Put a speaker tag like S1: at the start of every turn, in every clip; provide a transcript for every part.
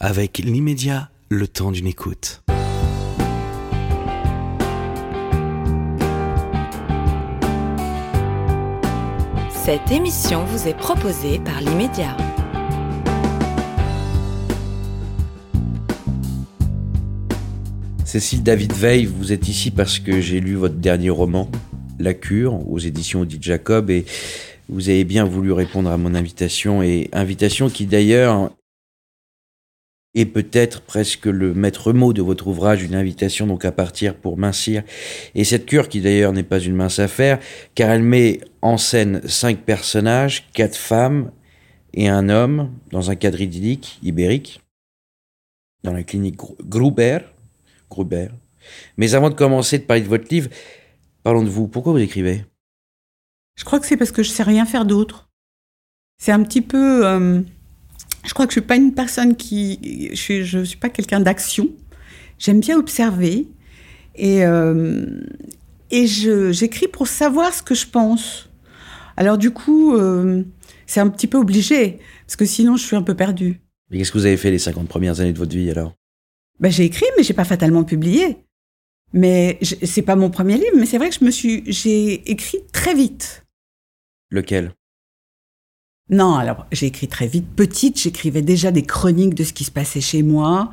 S1: Avec l'immédiat, le temps d'une écoute.
S2: Cette émission vous est proposée par l'immédiat.
S3: Cécile David Veil, vous êtes ici parce que j'ai lu votre dernier roman, La Cure, aux éditions Odile Jacob, et vous avez bien voulu répondre à mon invitation, et invitation qui d'ailleurs est peut-être presque le maître mot de votre ouvrage, une invitation donc à partir pour mincir. Et cette cure, qui d'ailleurs n'est pas une mince affaire, car elle met en scène cinq personnages, quatre femmes et un homme, dans un cadre idyllique, ibérique, dans la clinique Gruber, Gruber. Mais avant de commencer de parler de votre livre, parlons de vous. Pourquoi vous écrivez?
S4: Je crois que c'est parce que je sais rien faire d'autre. C'est un petit peu. euh, je crois que je suis pas une personne qui. Je suis, je suis pas quelqu'un d'action. J'aime bien observer. Et, euh, et je- j'écris pour savoir ce que je pense. Alors, du coup, euh, c'est un petit peu obligé. Parce que sinon, je suis un peu perdue.
S3: Et qu'est-ce que vous avez fait les 50 premières années de votre vie alors?
S4: Ben, j'ai écrit, mais j'ai pas fatalement publié. Mais c'est pas mon premier livre, mais c'est vrai que je me suis, j'ai écrit très vite.
S3: Lequel?
S4: Non, alors j'ai écrit très vite. Petite, j'écrivais déjà des chroniques de ce qui se passait chez moi.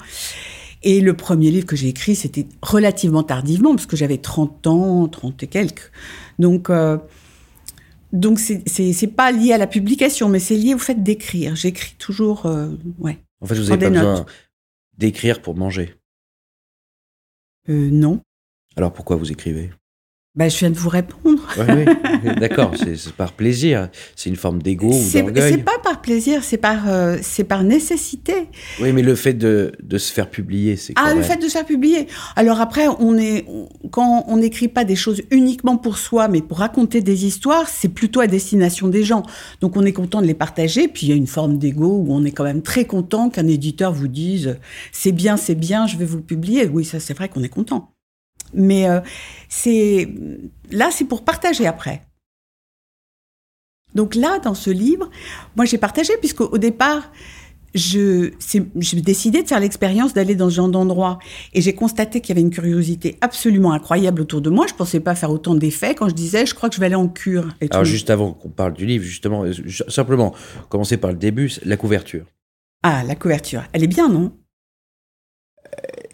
S4: Et le premier livre que j'ai écrit, c'était relativement tardivement, parce que j'avais 30 ans, 30 et quelques. Donc, euh, donc c'est- pas lié à la publication, mais c'est lié au fait d'écrire. J'écris toujours, euh, ouais.
S3: En fait, vous n'avez pas besoin d'écrire pour manger.
S4: Euh, non.
S3: Alors pourquoi vous écrivez?
S4: Ben, je viens de vous répondre.
S3: Oui, oui. D'accord, c'est par plaisir. C'est une forme d'ego ou
S4: C'est c'est
S3: d'orgueil.
S4: pas par plaisir, c'est par, euh, c'est par nécessité.
S3: Oui, mais le fait de, de se faire publier, c'est
S4: Ah,
S3: quand
S4: le fait de se faire publier. Alors après, on est, quand on n'écrit pas des choses uniquement pour soi, mais pour raconter des histoires, c'est plutôt à destination des gens. Donc on est content de les partager. Puis il y a une forme d'ego où on est quand même très content qu'un éditeur vous dise c'est bien, c'est bien, je vais vous publier. Oui, ça c'est vrai qu'on est content. Mais euh, c'est là, c'est pour partager après. Donc là, dans ce livre, moi j'ai partagé puisque au départ, je, j'ai décidé de faire l'expérience d'aller dans ce genre d'endroit. Et j'ai constaté qu'il y avait une curiosité absolument incroyable autour de moi. Je pensais pas faire autant d'effets quand je disais, je crois que je vais aller en cure. Et
S3: Alors
S4: tout.
S3: juste avant qu'on parle du livre, justement, euh, simplement, commencer par le début, la couverture.
S4: Ah, la couverture. Elle est bien, non?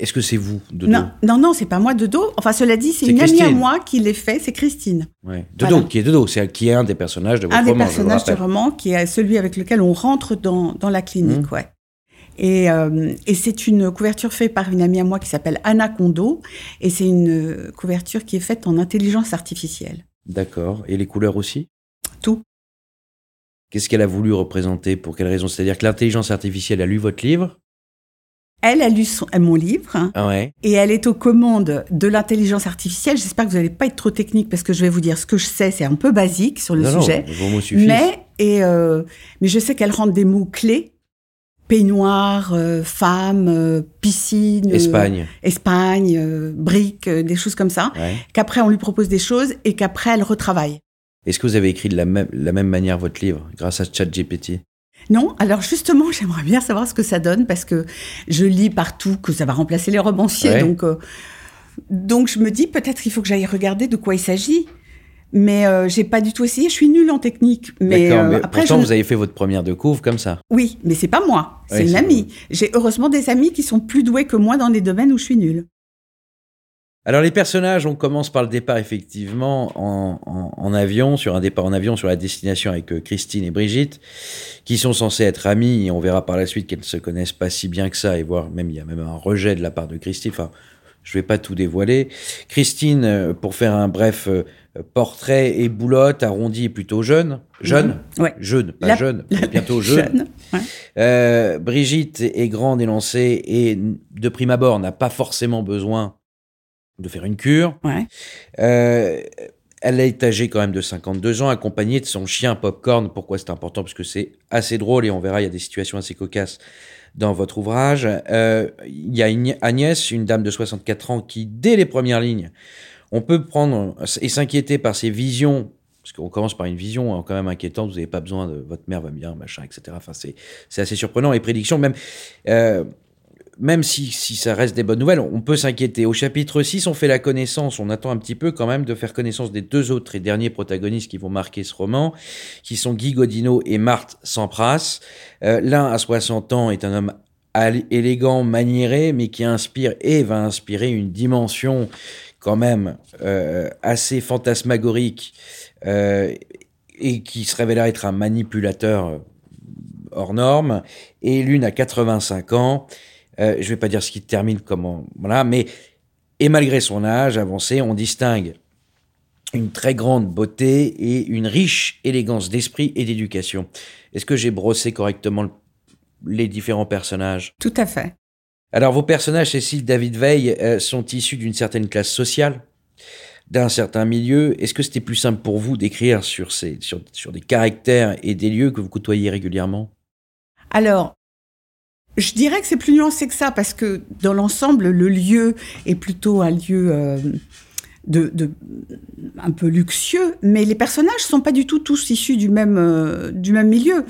S3: Est-ce que c'est vous, de
S4: Non, non, non, c'est pas moi de dos. Enfin, cela dit, c'est une amie à moi qui l'ait fait, c'est Christine.
S3: Ouais. De
S4: Voilà.
S3: dos, qui est de dos, c'est qui est un des personnages de votre
S4: un des
S3: roman, je le
S4: personnages du roman qui est celui avec lequel on rentre dans, dans la clinique,
S3: Mmh.
S4: ouais. Et, euh, et c'est une couverture faite par une amie à moi qui s'appelle Anna Kondo. Et c'est une euh, couverture qui est faite en intelligence artificielle.
S3: D'accord. Et les couleurs aussi?
S4: Tout.
S3: Qu'est-ce qu'elle a voulu représenter? Pour quelle raison? C'est-à-dire que l'intelligence artificielle a lu votre livre?
S4: Elle a lu son- mon livre
S3: Ah ouais.
S4: et elle est aux commandes de l'intelligence artificielle. J'espère que vous n'allez pas être trop technique parce que je vais vous dire ce que je sais. C'est un peu basique sur le
S3: non,
S4: sujet.
S3: non.
S4: Mais, et, euh, mais je sais qu'elle rentre des mots clés. Peignoir, euh, femme, euh, piscine,
S3: Espagne.
S4: Espagne, briques, des choses comme ça.
S3: Ouais.
S4: Qu'après on lui propose des choses et qu'après elle retravaille.
S3: Est-ce que vous avez écrit de la même, la même manière votre livre, grâce à ChatGPT?
S4: Non, alors justement, j'aimerais bien savoir ce que ça donne parce que je lis partout que ça va remplacer les romanciers.
S3: Ouais.
S4: Donc, euh, donc je me dis peut-être qu'il faut que j'aille regarder de quoi il s'agit. Mais euh, j'ai pas du tout essayé. Je suis nulle en technique. Mais, euh,
S3: mais
S4: après,
S3: pourtant
S4: je...
S3: vous avez fait votre première de couvre comme ça.
S4: oui, mais c'est pas moi. C'est
S3: Ouais,
S4: une amie. J'ai heureusement des amis qui sont plus doués que moi dans des domaines où je suis nulle.
S3: Alors les personnages, on commence par le départ effectivement en, en- en avion, sur un départ en avion sur la destination avec euh, Christine et Brigitte, qui sont censées être amies, et on verra par la suite qu'elles ne se connaissent pas si bien que ça, et voire même il y a même un rejet de la part de Christine. Enfin, je vais pas tout dévoiler. Christine, euh, pour faire un bref euh, portrait, est boulotte, arrondie et plutôt jeune. Jeune?
S4: Ouais.
S3: Jeune, pas
S4: La-
S3: jeune, mais
S4: la-
S3: bientôt jeune.
S4: Jeune. ouais.
S3: Euh, Brigitte est grande et lancée et de prime abord n'a pas forcément besoin de faire une cure.
S4: Ouais.
S3: Euh, elle est âgée quand même de 52 ans, accompagnée de son chien Popcorn. Pourquoi c'est important? Parce que c'est assez drôle et on verra, il y a des situations assez cocasses dans votre ouvrage. Euh, il y a une- Agnès, une dame de 64 ans, qui, dès les premières lignes, on peut prendre et s'inquiéter par ses visions Parce qu'on commence par une vision hein, quand même inquiétante, vous n'avez pas besoin de votre mère va bien, machin, etc. Enfin, c'est, assez surprenant. Les prédictions, même, euh, même si, si ça reste des bonnes nouvelles, on peut s'inquiéter. Au chapitre 6, on fait la connaissance, on attend un petit peu quand même de faire connaissance des deux autres et derniers protagonistes qui vont marquer ce roman, qui sont Guy Godino et Marthe Sampras. Euh, L'un à 60 ans est un homme élégant, maniéré, mais qui inspire et va inspirer une dimension quand même euh, assez fantasmagorique euh, et qui se révélera être un manipulateur hors norme, et l'une à 85 ans. Euh, je vais pas dire ce qui termine comment, voilà, mais et malgré son âge avancé, on distingue une très grande beauté et une riche élégance d'esprit et d'éducation. Est-ce que j'ai brossé correctement les différents personnages?
S4: Tout à fait.
S3: Alors, vos personnages, Cécile, David Veil, euh, sont issus d'une certaine classe sociale, d'un certain milieu. Est-ce que c'était plus simple pour vous d'écrire sur, ces, sur, sur des caractères et des lieux que vous côtoyez régulièrement?
S4: Alors, je dirais que c'est plus nuancé que ça, parce que dans l'ensemble, le lieu est plutôt un lieu euh, un peu luxueux, mais les personnages sont pas du tout tous issus du même, euh, du même milieu.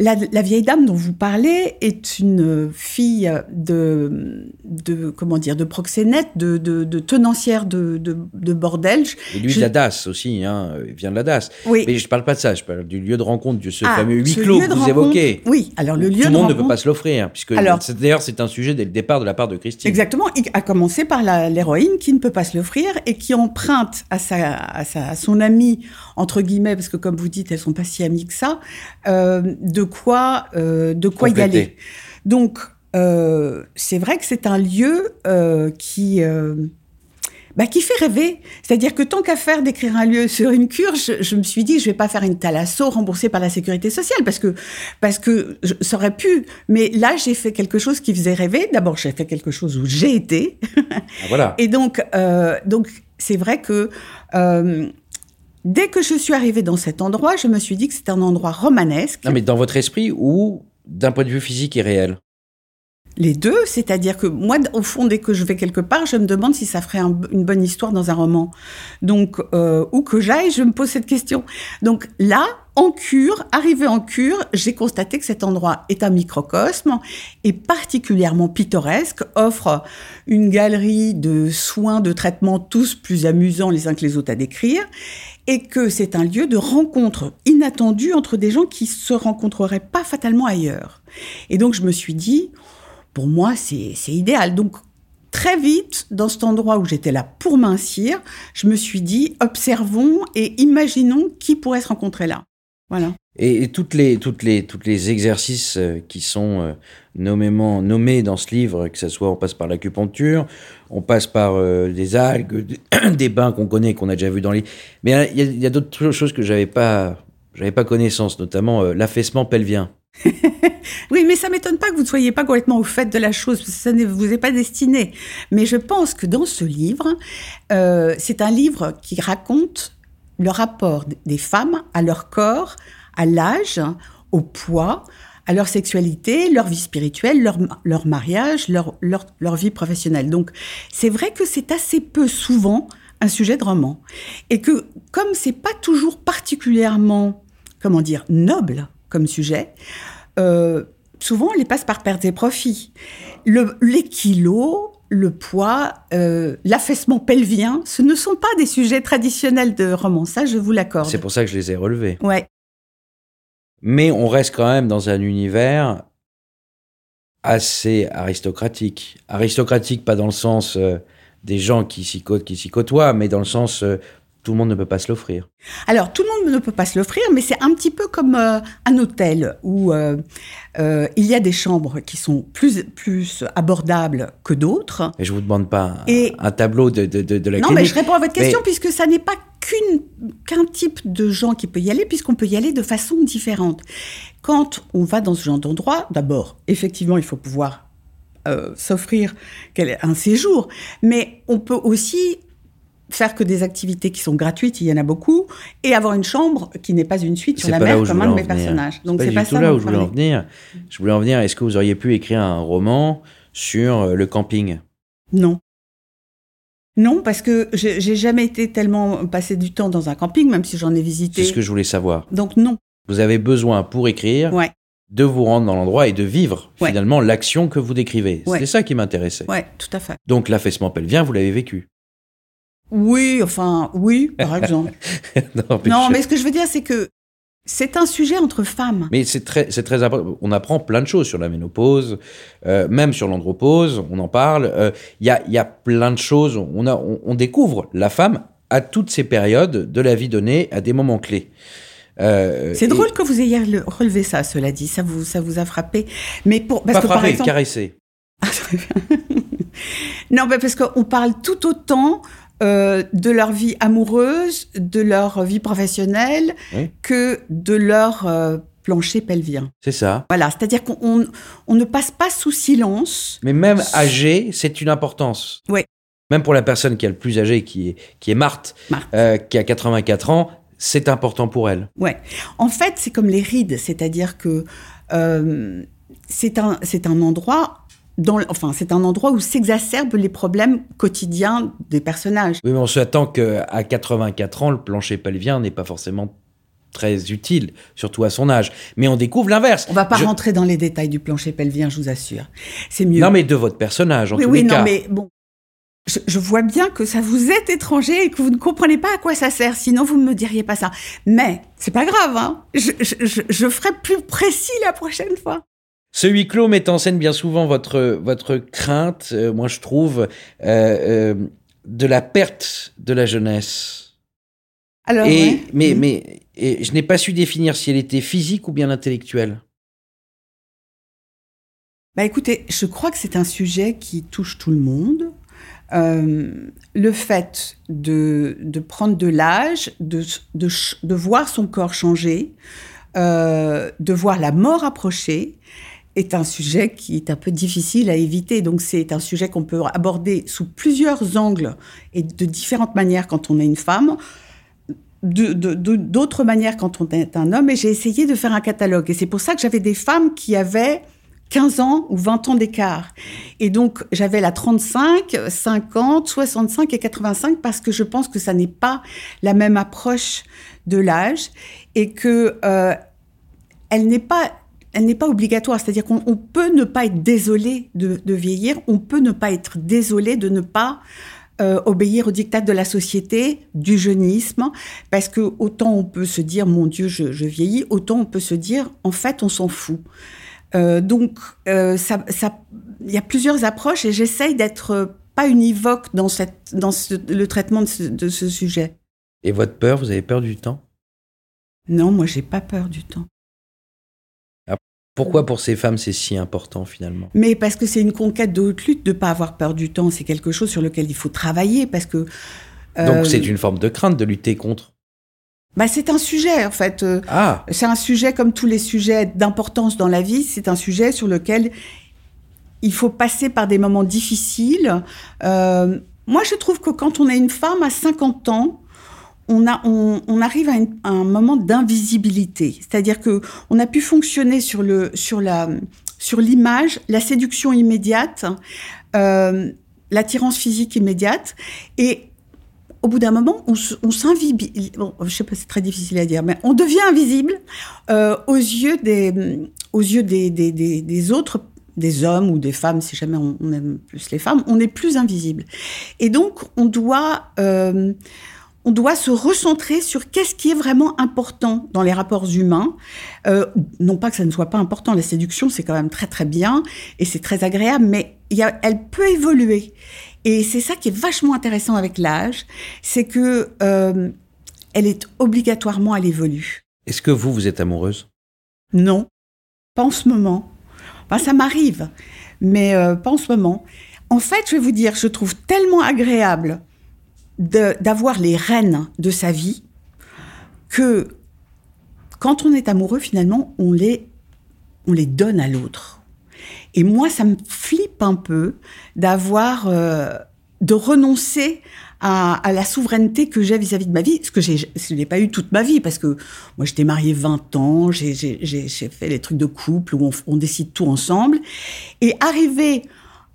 S4: La, la, vieille dame dont vous parlez est une fille de, de comment dire, de proxénète, de, de, de tenancière de, de, de bordel.
S3: Et lui, je... de la DAS aussi, hein, il vient de la DAS. Oui. Mais je parle pas de ça, je parle du lieu de rencontre, de ce ah, fameux huis clos que vous rencontre, évoquez.
S4: Oui, alors le lieu
S3: Tout
S4: de
S3: le monde
S4: rencontre...
S3: ne peut pas se l'offrir, puisque d'ailleurs c'est un sujet dès le départ de la part de Christine.
S4: Exactement, à commencer par l'héroïne qui ne peut pas se l'offrir et qui emprunte à, sa, à, sa, à son amie, entre guillemets, parce que comme vous dites, elles sont pas si amies que ça, euh, de quoi, euh, de quoi y aller. Donc, euh, c'est vrai que c'est un lieu euh, qui, bah, qui fait rêver. C'est-à-dire que tant qu'à faire d'écrire un lieu sur une cure, je, je, me suis dit, je vais pas faire une thalasso remboursée par la sécurité sociale parce que, parce que je, ça aurait pu. Mais là, j'ai fait quelque chose qui faisait rêver. D'abord, j'ai fait quelque chose où j'ai été.
S3: Ah, voilà.
S4: Et donc, donc, c'est vrai que, euh, Dès que je suis arrivée dans cet endroit, je me suis dit que c'était un endroit romanesque.
S3: Non, mais dans votre esprit ou d'un point de vue physique et réel?
S4: Les deux, c'est-à-dire que moi, au fond, dès que je vais quelque part, je me demande si ça ferait un, une bonne histoire dans un roman. Donc, euh, où que j'aille, je me pose cette question. Donc là, en cure, arrivé en cure, j'ai constaté que cet endroit est un microcosme et particulièrement pittoresque, offre une galerie de soins, de traitements tous plus amusants les uns que les autres à décrire, et que c'est un lieu de rencontre inattendu entre des gens qui se rencontreraient pas fatalement ailleurs. Et donc je me suis dit, pour moi, c'est idéal. Donc, très vite, dans cet endroit où j'étais là pour mincir, je me suis dit, observons et imaginons qui pourrait se rencontrer là. Voilà.
S3: Et, et toutes les, toutes les, toutes les exercices euh, qui sont euh, nommément nommés dans ce livre, que ce soit on passe par l'acupuncture, on passe par euh, des algues, des bains qu'on connaît, qu'on a déjà vu dans les. Mais il y a, d'autres choses que j'avais pas, j'avais pas connaissance, notamment l'affaissement pelvien.
S4: oui, mais ça m'étonne pas que vous ne soyez pas complètement au fait de la chose, parce que ça ne vous est pas destiné. Mais je pense que dans ce livre, c'est un livre qui raconte le rapport des femmes à leur corps, à l'âge, au poids, à leur sexualité, leur vie spirituelle, leur, leur mariage, leur, leur, leur vie professionnelle. Donc, c'est vrai que c'est assez peu souvent un sujet de roman. Et que, comme c'est pas toujours particulièrement, comment dire, noble comme sujet, euh, souvent on les passe par perte et profit. Le, les kilos, le poids, euh, l'affaissement pelvien, ce ne sont pas des sujets traditionnels de roman, ça je vous l'accorde.
S3: C'est pour ça que je les ai relevés.
S4: Ouais.
S3: Mais on reste quand même dans un univers assez aristocratique. Aristocratique, pas dans le sens euh, des gens qui s'y côtoient, mais dans le sens euh, tout le monde ne peut pas se l'offrir.
S4: Alors, tout le monde ne peut pas se l'offrir, mais c'est un petit peu comme euh, un hôtel où euh, euh, il y a des chambres qui sont plus, plus abordables que d'autres.
S3: Et je vous demande pas un, Et... un tableau de, de, de, de la
S4: non,
S3: clinique.
S4: mais je réponds à votre question
S3: Mais-
S4: puisque ça n'est pas qu'un type de gens qui peut y aller, puisqu'on peut y aller de façon différente. Quand on va dans ce genre d'endroit, d'abord, effectivement, il faut pouvoir euh, s'offrir un séjour, mais on peut aussi faire que des activités qui sont gratuites, il y en a beaucoup, et avoir une chambre qui n'est pas une suite sur la mer comme un de mes
S3: venir.
S4: personnages.
S3: Donc
S4: c'est
S3: pas tout
S4: ça
S3: là où
S4: je
S3: voulais en venir. Je voulais en venir. Est-ce que vous auriez pu écrire un roman sur le camping?
S4: Non. Non, parce que j'ai jamais été tellement passé du temps dans un camping, même si j'en ai visité.
S3: C'est ce que je voulais savoir.
S4: Donc non.
S3: Vous avez besoin pour écrire
S4: Ouais,
S3: de vous rendre dans l'endroit et de vivre
S4: Ouais.
S3: finalement l'action que vous décrivez.
S4: Ouais.
S3: C'est ça qui m'intéressait.
S4: ouais, tout à fait.
S3: Donc l'affaissement pelvien, vous l'avez vécu.
S4: Oui, enfin, oui, par exemple.
S3: non,
S4: non,
S3: je-
S4: mais ce que je veux dire, c'est que c'est un sujet entre femmes.
S3: Mais c'est très, c'est très important. On apprend plein de choses sur la ménopause, euh, même sur l'andropause, on en parle. Euh, Il y, a, il y a plein de choses. On, a, on, on découvre la femme à toutes ces périodes de la vie donnée, à des moments clés. Euh,
S4: C'est drôle que vous ayez le- relevé ça, cela dit. Ça vous, ça vous a frappé. Mais pour, parce
S3: Pas
S4: que par
S3: frappé,
S4: exemple,
S3: caressé.
S4: Ah, non, mais parce qu'on parle tout autant euh, de leur vie amoureuse, de leur vie professionnelle,
S3: Oui.
S4: que de leur euh, plancher pelvien.
S3: C'est ça.
S4: Voilà, c'est-à-dire qu'on on, on ne passe pas sous silence.
S3: Mais même âgé, c'est une importance.
S4: Ouais.
S3: Même pour la personne qui est le plus âgée, qui est, qui est Marthe,
S4: Marthe.
S3: euh, qui a 84 ans, c'est important pour elle.
S4: Ouais. En fait, c'est comme les rides, c'est-à-dire que euh, c'est un, c'est un endroit. Dans, enfin, c'est un endroit où s'exacerbent les problèmes quotidiens des personnages.
S3: Oui, mais on s'attend qu'à 84 ans, le plancher pelvien n'est pas forcément très utile, surtout à son âge. Mais on découvre l'inverse.
S4: On va pas
S3: Je-
S4: rentrer dans les détails du plancher pelvien, je vous assure. C'est mieux.
S3: Non, mais de votre personnage, en
S4: oui,
S3: tous
S4: oui,
S3: les
S4: non,
S3: cas.
S4: mais bon. Je, je vois bien que ça vous est étranger et que vous ne comprenez pas à quoi ça sert, sinon vous ne me diriez pas ça. Mais c'est pas grave, hein. Je, je, je- je ferai plus précis la prochaine fois.
S3: Ce huis clos met en scène bien souvent votre, votre crainte, euh, moi je trouve, euh, euh, de la perte de la jeunesse.
S4: Alors,
S3: et,
S4: ouais.
S3: mais,
S4: Mhm.
S3: mais et je n'ai pas su définir si elle était physique ou bien intellectuelle.
S4: Bah écoutez, je crois que c'est un sujet qui touche tout le monde. Euh, le fait de, de prendre de l'âge, de, de, de voir son corps changer, euh, de voir la mort approcher, est un sujet qui est un peu difficile à éviter. Donc c'est un sujet qu'on peut aborder sous plusieurs angles et de différentes manières quand on est une femme, d'autres manières quand on est un homme. Et j'ai essayé de faire un catalogue. Et c'est pour ça que j'avais des femmes qui avaient 15 ans ou 20 ans d'écart. Et donc, j'avais la 35, 50, 65 et 85 parce que je pense que ça n'est pas la même approche de l'âge et que euh, elle n'est pas elle n'est pas obligatoire, c'est-à-dire qu'on on peut ne pas être désolé de, de vieillir, on peut ne pas être désolé de ne pas euh, obéir aux dictats de la société, du jeunisme, parce que autant on peut se dire mon Dieu je, je vieillis, autant on peut se dire en fait on s'en fout. Euh, donc, euh, ça, il y a plusieurs approches et j'essaye d'être pas univoque dans, cette, dans ce- le traitement de ce, de ce sujet.
S3: Et votre peur, vous avez peur du temps?
S4: Non, moi, j'ai pas peur du temps.
S3: Pourquoi pour ces femmes c'est si important finalement?
S4: Mais parce que c'est une conquête de haute lutte de pas avoir peur du temps. C'est quelque chose sur lequel il faut travailler parce que. euh,
S3: Donc c'est une forme de crainte de lutter contre?
S4: Bah, c'est un sujet, en fait. euh,
S3: Ah,
S4: C'est un sujet comme tous les sujets d'importance dans la vie. C'est un sujet sur lequel il faut passer par des moments difficiles. Euh, moi, je trouve que quand on est une femme à 50 ans, on, arrive à, un moment d'invisibilité. C'est-à-dire que on a pu fonctionner sur le sur la sur l'image, la séduction immédiate, euh, l'attirance physique immédiate, et au bout d'un moment, on, on. Bon, je sais pas, c'est très difficile à dire, mais on devient invisible euh, aux yeux des, aux yeux des, des, des, autres, des hommes ou des femmes, si jamais on, on aime plus les femmes, on est plus invisible. Et donc, on doit, euh, on doit se recentrer sur qu'est-ce qui est vraiment important dans les rapports humains. Euh, non pas que ça ne soit pas important, la séduction, c'est quand même très très bien et c'est très agréable, mais il y a, elle peut évoluer. Et c'est ça qui est vachement intéressant avec l'âge, c'est que euh, elle est obligatoirement, elle évolue.
S3: est-ce que vous, vous êtes amoureuse?
S4: Non, pas en ce moment. Enfin, ça m'arrive, mais euh, pas en ce moment. En fait, je vais vous dire, je trouve tellement agréable d'avoir les rênes de sa vie que quand on est amoureux, finalement, on les, on les donne à l'autre. Et moi, ça me flippe un peu d'avoir, euh, de renoncer à, la souveraineté que j'ai vis-à-vis de ma vie, ce que je n'ai pas eu toute ma vie, parce que moi, j'étais mariée 20 ans, j'ai fait les trucs de couple où on, on décide tout ensemble. Et arriver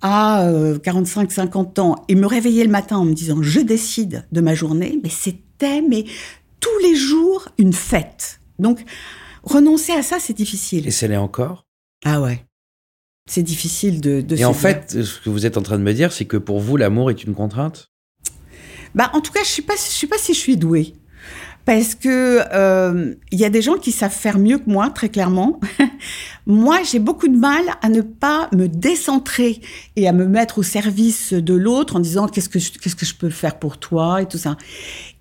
S4: à 45-50 ans et me réveiller le matin en me disant je décide de ma journée, mais c'était mais tous les jours une fête. Donc renoncer à ça, c'est difficile.
S3: Et c'est l'est encore?
S4: Ah ouais. C'est difficile de. de
S3: Et en fait, ce que vous êtes en train de me dire, c'est que pour vous, l'amour est une contrainte?
S4: Bah, en tout cas, je sais pas, je sais pas si je suis douée. Parce que euh, il y a des gens qui savent faire mieux que moi, très clairement. moi, j'ai beaucoup de mal à ne pas me décentrer et à me mettre au service de l'autre en disant qu'est-ce que je, qu'est-ce que je peux faire pour toi et tout ça.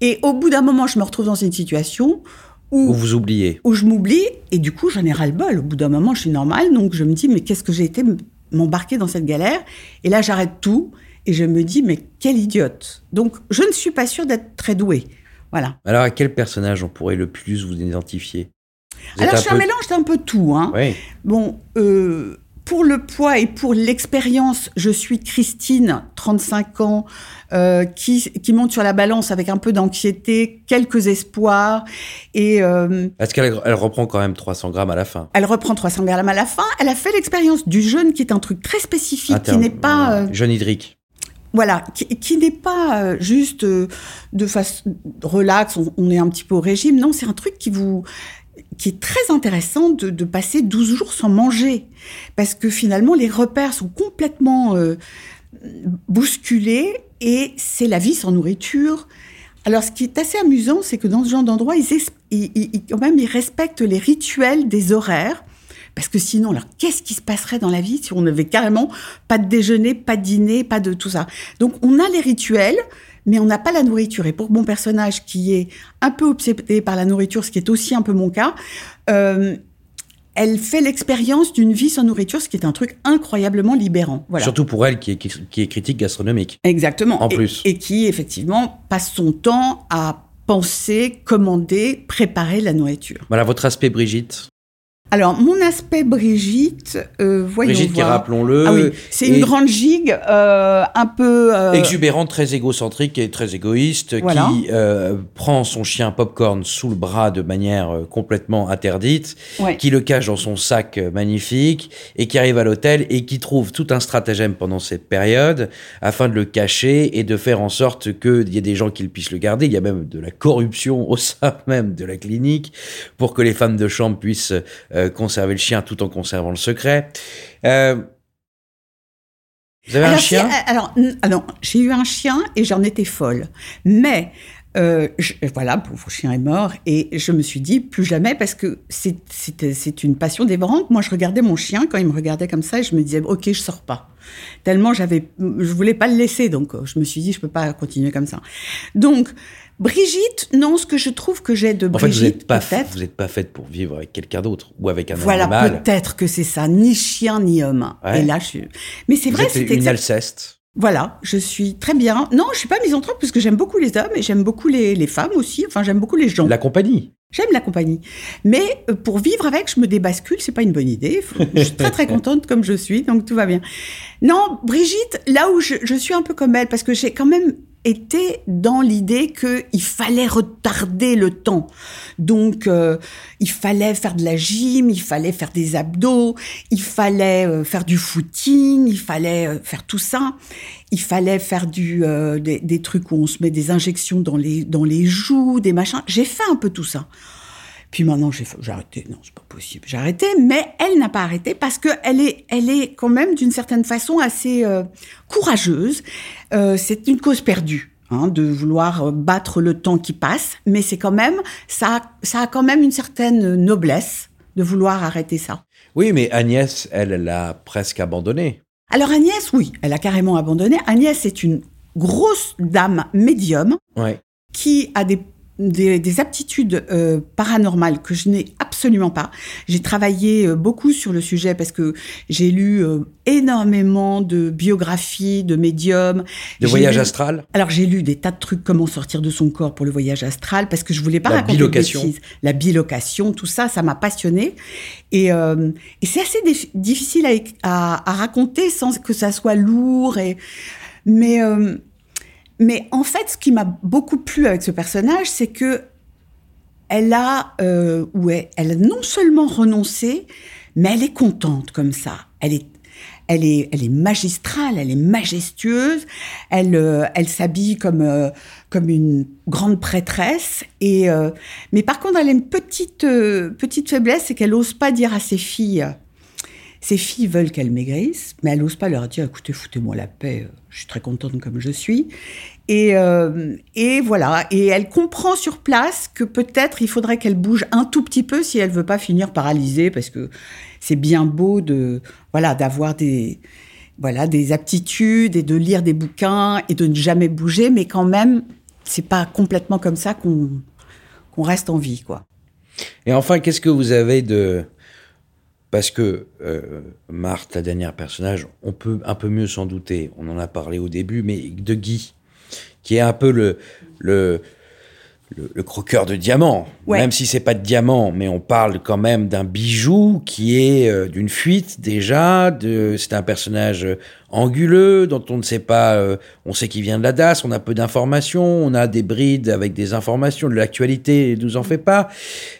S4: Et au bout d'un moment, je me retrouve dans une situation où,
S3: Ou vous oubliez
S4: où je m'oublie et du coup, j'en ai ras le bol. Au bout d'un moment, je suis normale, donc je me dis mais qu'est-ce que j'ai été m'embarquer dans cette galère? Et là, j'arrête tout et je me dis mais quelle idiote. Donc, je ne suis pas sûre d'être très douée. Voilà.
S3: Alors, à quel personnage on pourrait le plus vous identifier? Vous
S4: Alors, je suis un
S3: peu-
S4: mélange d'un peu tout. Hein.
S3: Oui.
S4: Bon, euh, pour le poids et pour l'expérience, je suis Christine, 35 ans, euh, qui, qui monte sur la balance avec un peu d'anxiété, quelques espoirs, et euh,
S3: Parce qu'elle elle reprend quand même 300 grammes à la fin.
S4: elle reprend 300 grammes à la fin. Elle a fait l'expérience du jeûne, qui est un truc très spécifique,
S3: Inter-
S4: qui n'est pas... euh,
S3: Jeune hydrique.
S4: Voilà, qui, n'est pas euh, juste euh, de façon relax, on, est un petit peu au régime. Non, c'est un truc qui vous qui est très intéressant de, passer 12 jours sans manger. Parce que finalement, les repères sont complètement euh, bousculés et c'est la vie sans nourriture. Alors, ce qui est assez amusant, c'est que dans ce genre d'endroit, ils- quand même, ils respectent les rituels des horaires. Parce que sinon, alors, qu'est-ce qui se passerait dans la vie si on n'avait carrément pas de déjeuner, pas de dîner, pas de tout ça? Donc, on a les rituels, mais on n'a pas la nourriture. Et pour mon personnage qui est un peu obsédé par la nourriture, ce qui est aussi un peu mon cas, euh, elle fait l'expérience d'une vie sans nourriture, ce qui est un truc incroyablement libérant. Voilà.
S3: Surtout pour elle qui est, qui est critique gastronomique.
S4: Exactement.
S3: En
S4: Et-
S3: plus.
S4: Et, qui, effectivement, passe son temps à penser, commander, préparer la nourriture.
S3: Voilà votre aspect Brigitte.
S4: Alors, mon aspect Brigitte, euh, voyons
S3: Brigitte qui,
S4: voir.
S3: rappelons-le,
S4: Ah oui, c'est
S3: est
S4: une grande gigue, euh, un peu... euh,
S3: exubérante, très égocentrique et très égoïste,
S4: Voilà.
S3: qui euh, prend son chien Popcorn sous le bras de manière complètement interdite,
S4: ouais.
S3: qui le cache dans son sac magnifique et qui arrive à l'hôtel et qui trouve tout un stratagème pendant cette période afin de le cacher et de faire en sorte qu'il y ait des gens qui puissent le garder. Il y a même de la corruption au sein même de la clinique pour que les femmes de chambre puissent euh, conserver le chien tout en conservant le secret. Euh, vous avez un
S4: alors,
S3: chien
S4: alors, n- alors, j'ai eu un chien et j'en étais folle. Mais, euh, je- voilà, pauvre chien est mort. Et je me suis dit, plus jamais, parce que c'est- une passion dévorante. Moi, je regardais mon chien quand il me regardait comme ça et je me disais, OK, je sors pas. Tellement j'avais, je voulais pas le laisser. Donc, euh, je me suis dit, je peux pas continuer comme ça. Donc, Brigitte, non, ce que je trouve que j'ai de
S3: En fait, vous
S4: Brigitte,
S3: n'êtes pas, vous êtes pas faite pour vivre avec quelqu'un d'autre ou avec un
S4: Voilà,
S3: animal.
S4: peut-être que c'est ça, ni chien ni homme.
S3: Ouais.
S4: Et là, je suis. Mais c'est vrai, c'est
S3: une
S4: exact-
S3: Alceste.
S4: Voilà, je suis très bien. Non, je suis pas misanthrope parce que j'aime beaucoup les hommes et j'aime beaucoup les, les femmes aussi. Enfin, j'aime beaucoup les gens.
S3: La compagnie.
S4: J'aime la compagnie. Mais euh, pour vivre avec, je me débascule, c'est pas une bonne idée. Je suis très très contente comme je suis, donc tout va bien. Non, Brigitte, là où je, je suis un peu comme elle, parce que j'ai quand même été dans l'idée qu'il fallait retarder le temps. Donc, euh, il fallait faire de la gym, il fallait faire des abdos, il fallait euh, faire du footing, il fallait euh, faire tout ça. Il fallait faire du, des, des trucs où on se met des injections dans les, dans les joues, des machins. J'ai fait un peu tout ça. Puis maintenant, j'ai arrêté. Non, c'est pas possible. J'ai arrêté, mais elle n'a pas arrêté parce que elle est, elle est quand même d'une certaine façon assez courageuse. Euh, c'est une cause perdue. hein, de vouloir euh, battre le temps qui passe, mais c'est quand même ça, a- ça a quand même une certaine noblesse de vouloir arrêter ça.
S3: Oui, mais Agnès, elle, elle l'a presque abandonné.
S4: Alors Agnès, oui, elle a carrément abandonné. Agnès est une grosse dame médium
S3: Ouais.
S4: qui a des, des, des aptitudes euh, paranormales que je n'ai absolument pas. J'ai travaillé euh, beaucoup sur le sujet parce que j'ai lu euh, énormément de biographies de médiums.
S3: De voyage
S4: lu-
S3: astral
S4: alors j'ai lu des tas de trucs comment sortir de son corps pour le voyage astral parce que je voulais pas
S3: La
S4: raconter
S3: bilocation.
S4: bêtises. La bilocation, tout ça, ça m'a passionné et, et c'est assez dif- difficile à, à, à raconter sans que ça soit lourd et mais mais en fait ce qui m'a beaucoup plu avec ce personnage c'est que elle a euh, elle a non seulement renoncé mais elle est contente comme ça elle est elle est, elle est magistrale, elle est majestueuse, elle, euh, elle s'habille comme, euh, comme une grande prêtresse. Et, mais par contre, elle a une petite, petite faiblesse, c'est qu'elle n'ose pas dire à ses filles. Ses filles veulent qu'elle maigrisse, mais elle n'ose pas leur dire écoutez, foutez-moi la paix, je suis très contente comme je suis. Et, euh, et voilà, et elle comprend sur place que peut-être il faudrait qu'elle bouge un tout petit peu si elle veut pas finir paralysée, parce que c'est bien beau de voilà d'avoir des voilà des aptitudes et de lire des bouquins et de ne jamais bouger, mais quand même c'est pas complètement comme ça qu'on qu'on reste en vie quoi.
S3: Et enfin, qu'est-ce que vous avez de... Parce que euh, Marthe, la dernière personnage, on peut un peu mieux s'en douter, on en a parlé au début, mais de Guy, qui est un peu le, le, le, le croqueur de diamants.
S4: Ouais.
S3: Même si c'est pas de diamant, mais on parle quand même d'un bijou qui est euh, d'une fuite déjà. De, c'est un personnage euh, anguleux dont on ne sait pas. euh, on sait qu'il vient de la DAS, on a peu d'informations, on a des brides avec des informations de l'actualité, ne nous en fait pas.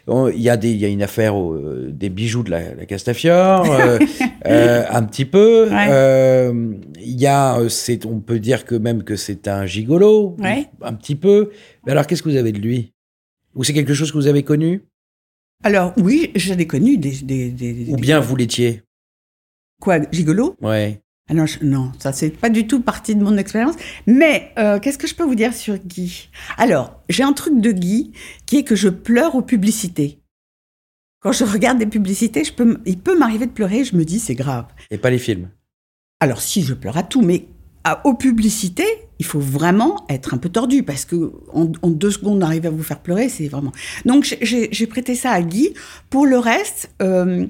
S3: Il y a des, il y a une affaire euh, des bijoux de la, la Castafiore, euh, euh, un petit peu.
S4: Ouais.
S3: Euh, Il y a, c'est, on peut dire que même que c'est un gigolo,
S4: Ouais.
S3: un petit peu. Mais alors, qu'est-ce que vous avez de lui? Ou c'est quelque chose que vous avez connu?
S4: Alors oui, j'en ai connu des, des, des-
S3: Ou bien vous l'étiez?
S4: Quoi gigolo
S3: Ouais.
S4: Ah non, je- non, ça c'est pas du tout partie de mon expérience. Mais euh, qu'est-ce que je peux vous dire sur Guy? Alors, j'ai un truc de Guy qui est que je pleure aux publicités. Quand je regarde des publicités, je peux, il peut m'arriver de pleurer. Je me dis c'est grave.
S3: Et pas les films?
S4: Alors si je pleure à tout, mais à, aux publicités, il faut vraiment être un peu tordu parce que en, deux secondes d'arriver à vous faire pleurer, c'est vraiment. Donc j'ai- prêté ça à Guy. Pour le reste, euh,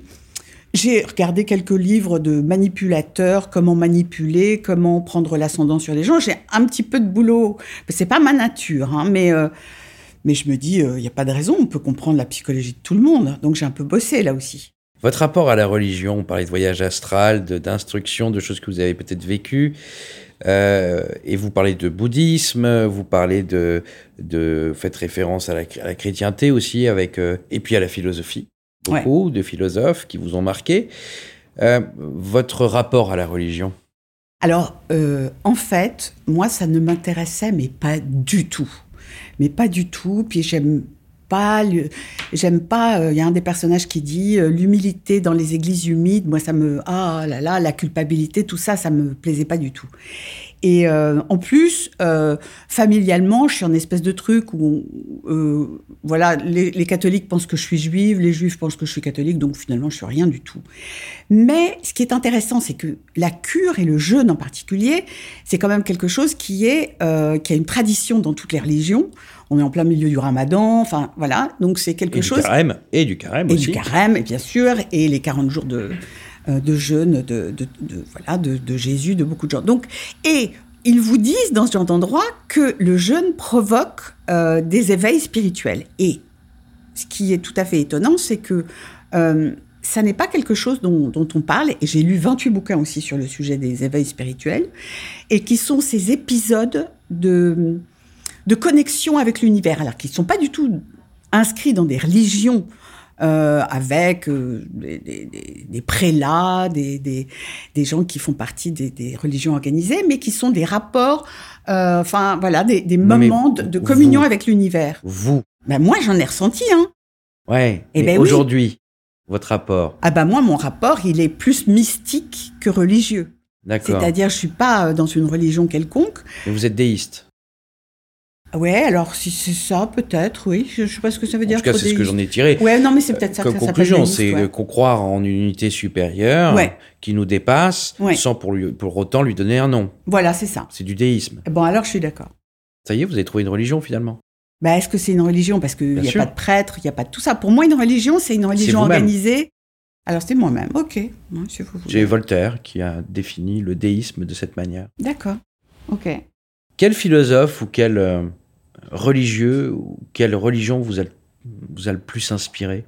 S4: j'ai regardé quelques livres de manipulateurs, comment manipuler, comment prendre l'ascendant sur les gens. J'ai un petit peu de boulot. C'est pas ma nature, hein, mais euh, mais je me dis, il n'y a pas de raison. On peut comprendre la psychologie de tout le monde. Donc j'ai un peu bossé là aussi.
S3: Votre rapport à la religion, on parlait de voyage astral, de- d'instruction, de, choses que vous avez peut-être vécues. Euh, et vous parlez de bouddhisme, vous parlez de, de faites référence à la, à la chrétienté aussi, avec euh, et puis à la philosophie. Beaucoup de philosophes qui vous ont marqué. Euh, votre rapport à la religion?
S4: Alors, en fait, moi, ça ne m'intéressait, mais pas du tout. Mais pas du tout. Puis j'aime pas, j'aime pas. euh, Il y a un des personnages qui dit euh, l'humilité dans les églises humides. Moi, ça me, ah là là, la culpabilité, tout ça, ça me plaisait pas du tout. Et euh, en plus, euh, familialement, je suis un espèce de truc où, euh, voilà, les, les catholiques pensent que je suis juive, les juifs pensent que je suis catholique, donc finalement, je suis rien du tout. Mais ce qui est intéressant, c'est que la cure et le jeûne en particulier, c'est quand même quelque chose qui est qui a une tradition dans toutes les religions. On est en plein milieu du Ramadan, enfin voilà, donc c'est quelque
S3: Et
S4: chose
S3: du carême. Et du carême
S4: et
S3: aussi.
S4: du carême, et bien sûr, et les 40 jours de, de jeûne de, de, voilà, de, de Jésus, de beaucoup de gens. Donc, et ils vous disent dans ce genre d'endroit que le jeûne provoque euh, des éveils spirituels. Et ce qui est tout à fait étonnant, c'est que euh, ça n'est pas quelque chose dont, dont on parle, et j'ai lu 28 bouquins aussi sur le sujet des éveils spirituels, et qui sont ces épisodes de, de connexion avec l'univers, alors qu'ils ne sont pas du tout inscrits dans des religions euh, avec euh, des, des- des- des prélats, des, gens qui font partie des, religions organisées, mais qui sont des rapports, euh, enfin voilà, des, moments de, de
S3: vous-
S4: communion avec l'univers.
S3: Vous.
S4: Ben moi, j'en ai ressenti, hein.
S3: Ouais.
S4: Eh
S3: Mais
S4: ben oui.
S3: aujourd'hui, votre rapport?
S4: Ah ben moi, mon rapport, il est plus mystique que religieux.
S3: D'accord.
S4: C'est-à-dire, je suis pas dans une religion quelconque.
S3: Mais vous êtes déiste.
S4: Ouais, alors si c'est ça, peut-être, oui. Je, je sais pas ce que ça veut
S3: En
S4: dire.
S3: tout cas, c'est ce que j'en ai tiré.
S4: Ouais, non, mais c'est peut-être ça que
S3: Comme
S4: ça s'appelle
S3: conclusion, c'est
S4: ouais.
S3: qu'on croire en une unité supérieure
S4: Ouais.
S3: qui nous dépasse
S4: Ouais.
S3: sans pour, lui, pour autant lui donner un nom.
S4: Voilà, c'est ça.
S3: C'est du déisme.
S4: Bon, alors je suis d'accord.
S3: Ça y est, vous avez trouvé une religion finalement.
S4: Bah, est-ce que c'est une religion? Parce qu'il n'y a
S3: sûr.
S4: pas de prêtre, il n'y a pas de tout ça. Pour moi, une religion, c'est une religion organisée. Alors, c'est moi-même. Ok. Si.
S3: J'ai Voltaire qui a défini le déisme de cette manière.
S4: D'accord. Ok.
S3: Quel philosophe ou quel euh, religieux ou quelle religion vous a, vous a le plus inspiré?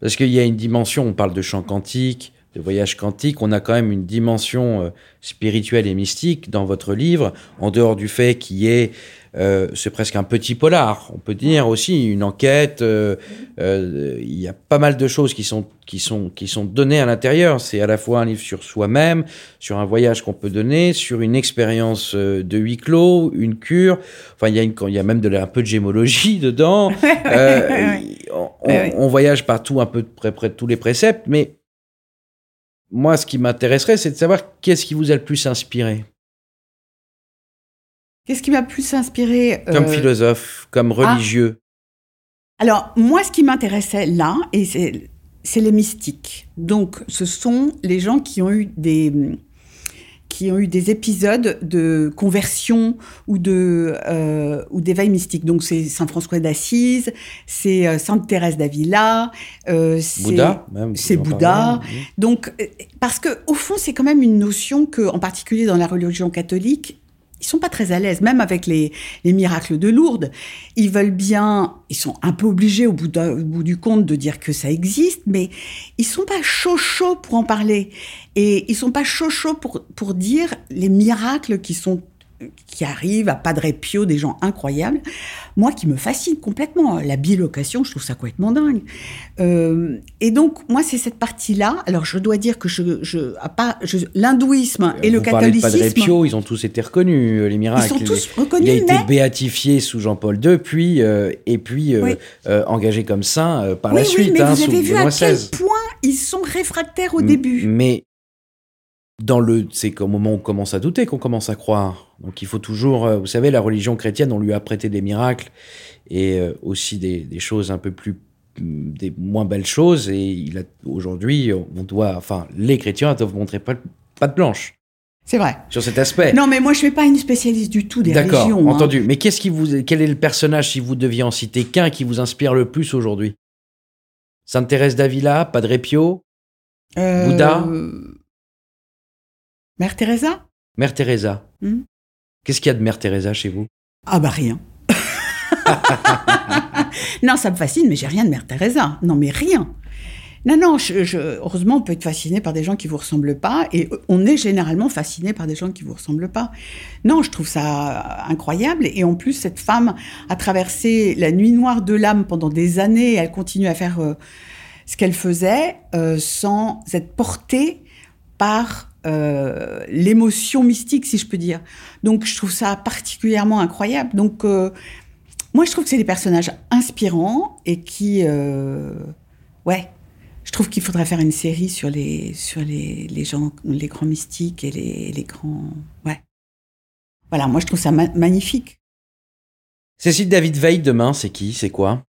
S3: Parce qu'il y a une dimension, on parle de chant quantique, de voyage quantique, on a quand même une dimension euh, spirituelle et mystique dans votre livre, en dehors du fait qu'il y ait euh, c'est presque un petit polar. On peut dire aussi une enquête. euh, euh, Il y a pas mal de choses qui sont qui sont qui sont données à l'intérieur. C'est à la fois un livre sur soi-même, sur un voyage qu'on peut donner, sur une expérience euh, de huis clos, une cure. Enfin, il y a une, il y a même de la- un peu de gémologie dedans. Euh, on, on voyage partout, un peu près, près de tous les préceptes, mais moi, ce qui m'intéresserait, c'est de savoir qu'est-ce qui vous a le plus inspiré,
S4: Qu'est-ce qui m'a plus inspiré
S3: comme
S4: euh,
S3: philosophe, comme religieux.
S4: Alors, moi, ce qui m'intéressait là, et c'est, les mystiques. Donc, ce sont les gens qui ont eu des, qui ont eu des épisodes de conversion ou de euh, ou d'éveil mystique. Donc, c'est Saint François d'Assise, c'est euh, Sainte Thérèse d'Avila, euh, c'est
S3: Bouddha,
S4: c'est Bouddha.
S3: oui.
S4: Donc, parce que au fond, c'est quand même une notion que, en particulier dans la religion catholique, ils sont pas très à l'aise, même avec les, les miracles de Lourdes. Ils veulent bien, ils sont un peu obligés au bout, bout du compte de dire que ça existe, mais ils sont pas chaud chaud pour en parler. Et ils sont pas chaud chaud pour, pour dire les miracles qui sont qui arrivent à Padre Pio, des gens incroyables. Moi, qui me fascine complètement. La bilocation, je trouve ça complètement dingue. Euh, et donc, moi, c'est cette partie-là. Alors, je dois dire que je, je, je- l'hindouisme et le
S3: de
S4: catholicisme,
S3: Padre Pio, ils ont tous été reconnus, euh, les
S4: ils
S3: miracles.
S4: sont tous
S3: Il a
S4: reconnus,
S3: été
S4: mais
S3: béatifié sous Jean-Paul II, puis euh, et puis euh,
S4: Oui.
S3: euh, engagé comme saint par
S4: oui,
S3: la
S4: oui,
S3: suite,
S4: mais
S3: hein,
S4: vous
S3: sous
S4: avez vu à quel
S3: XVI.
S4: point ils sont réfractaires au
S3: M-
S4: début.
S3: Mais dans le, c'est qu'au moment où on commence à douter qu'on commence à croire. Donc il faut toujours, euh, vous savez, la religion chrétienne, on lui a prêté des miracles et euh, aussi des, des choses un peu plus, mm, des moins belles choses. Et il a aujourd'hui, on doit, enfin, les chrétiens doivent montrer pas, pas de blanche
S4: C'est vrai.
S3: sur cet aspect.
S4: Non, mais moi, je ne suis pas une spécialiste du tout des
S3: D'accord,
S4: religions. hein.
S3: entendu. Mais qu'est-ce qui vous, quel est le personnage, si vous deviez en citer qu'un, qui vous inspire le plus aujourd'hui? Sainte Thérèse d'Avila, Padre Pio,
S4: Euh,
S3: Bouddha?
S4: Mère Teresa?
S3: Mère Teresa.
S4: Hmm.
S3: Qu'est-ce qu'il y a de Mère Teresa chez vous?
S4: Ah bah rien. non, ça me fascine, mais j'ai rien de Mère Teresa. Non, mais rien. Non, non, je, je- heureusement, on peut être fasciné par des gens qui vous ressemblent pas, et on est généralement fasciné par des gens qui vous ressemblent pas. Non, je trouve ça incroyable, et en plus, cette femme a traversé la nuit noire de l'âme pendant des années, et elle continue à faire euh, ce qu'elle faisait euh, sans être portée par euh, l'émotion mystique, si je peux dire. Donc, je trouve ça particulièrement incroyable. Donc, euh, moi, je trouve que c'est des personnages inspirants et qui, euh, ouais, je trouve qu'il faudrait faire une série sur les sur les, les gens, les grands mystiques et les, les grands, ouais. Voilà, moi, je trouve ça ma- magnifique.
S3: Cécile David Veil demain, c'est qui? C'est quoi?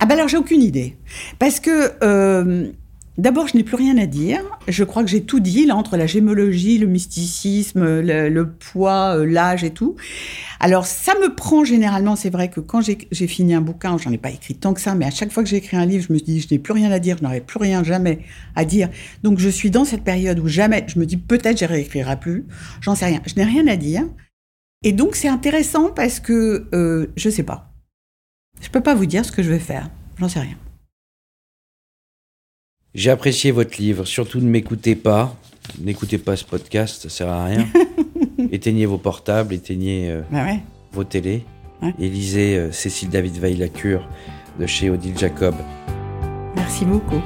S4: Ah ben alors j'ai aucune idée. Parce que d'abord je n'ai plus rien à dire. Je crois que j'ai tout dit là entre la gémologie, le mysticisme, le, poids, euh, l'âge et tout. Alors ça me prend généralement, c'est vrai que quand j'ai j'ai fini un bouquin, j'en ai pas écrit tant que ça, mais à chaque fois que j'ai écrit un livre, je me dis je n'ai plus rien à dire, je n'aurai plus rien jamais à dire. Donc je suis dans cette période où jamais, je me dis peut-être je réécrirai plus, j'en sais rien, je n'ai rien à dire. Et donc c'est intéressant parce que euh, je sais pas. Je peux pas vous dire ce que je vais faire. J'en sais rien.
S3: J'ai apprécié votre livre. Surtout ne m'écoutez pas. N'écoutez pas ce podcast, ça sert à rien. éteignez vos portables, éteignez euh,
S4: Bah ouais.
S3: vos télés.
S4: Ouais.
S3: Et lisez euh, Cécile David Veil La Cure de chez Odile Jacob.
S4: Merci beaucoup.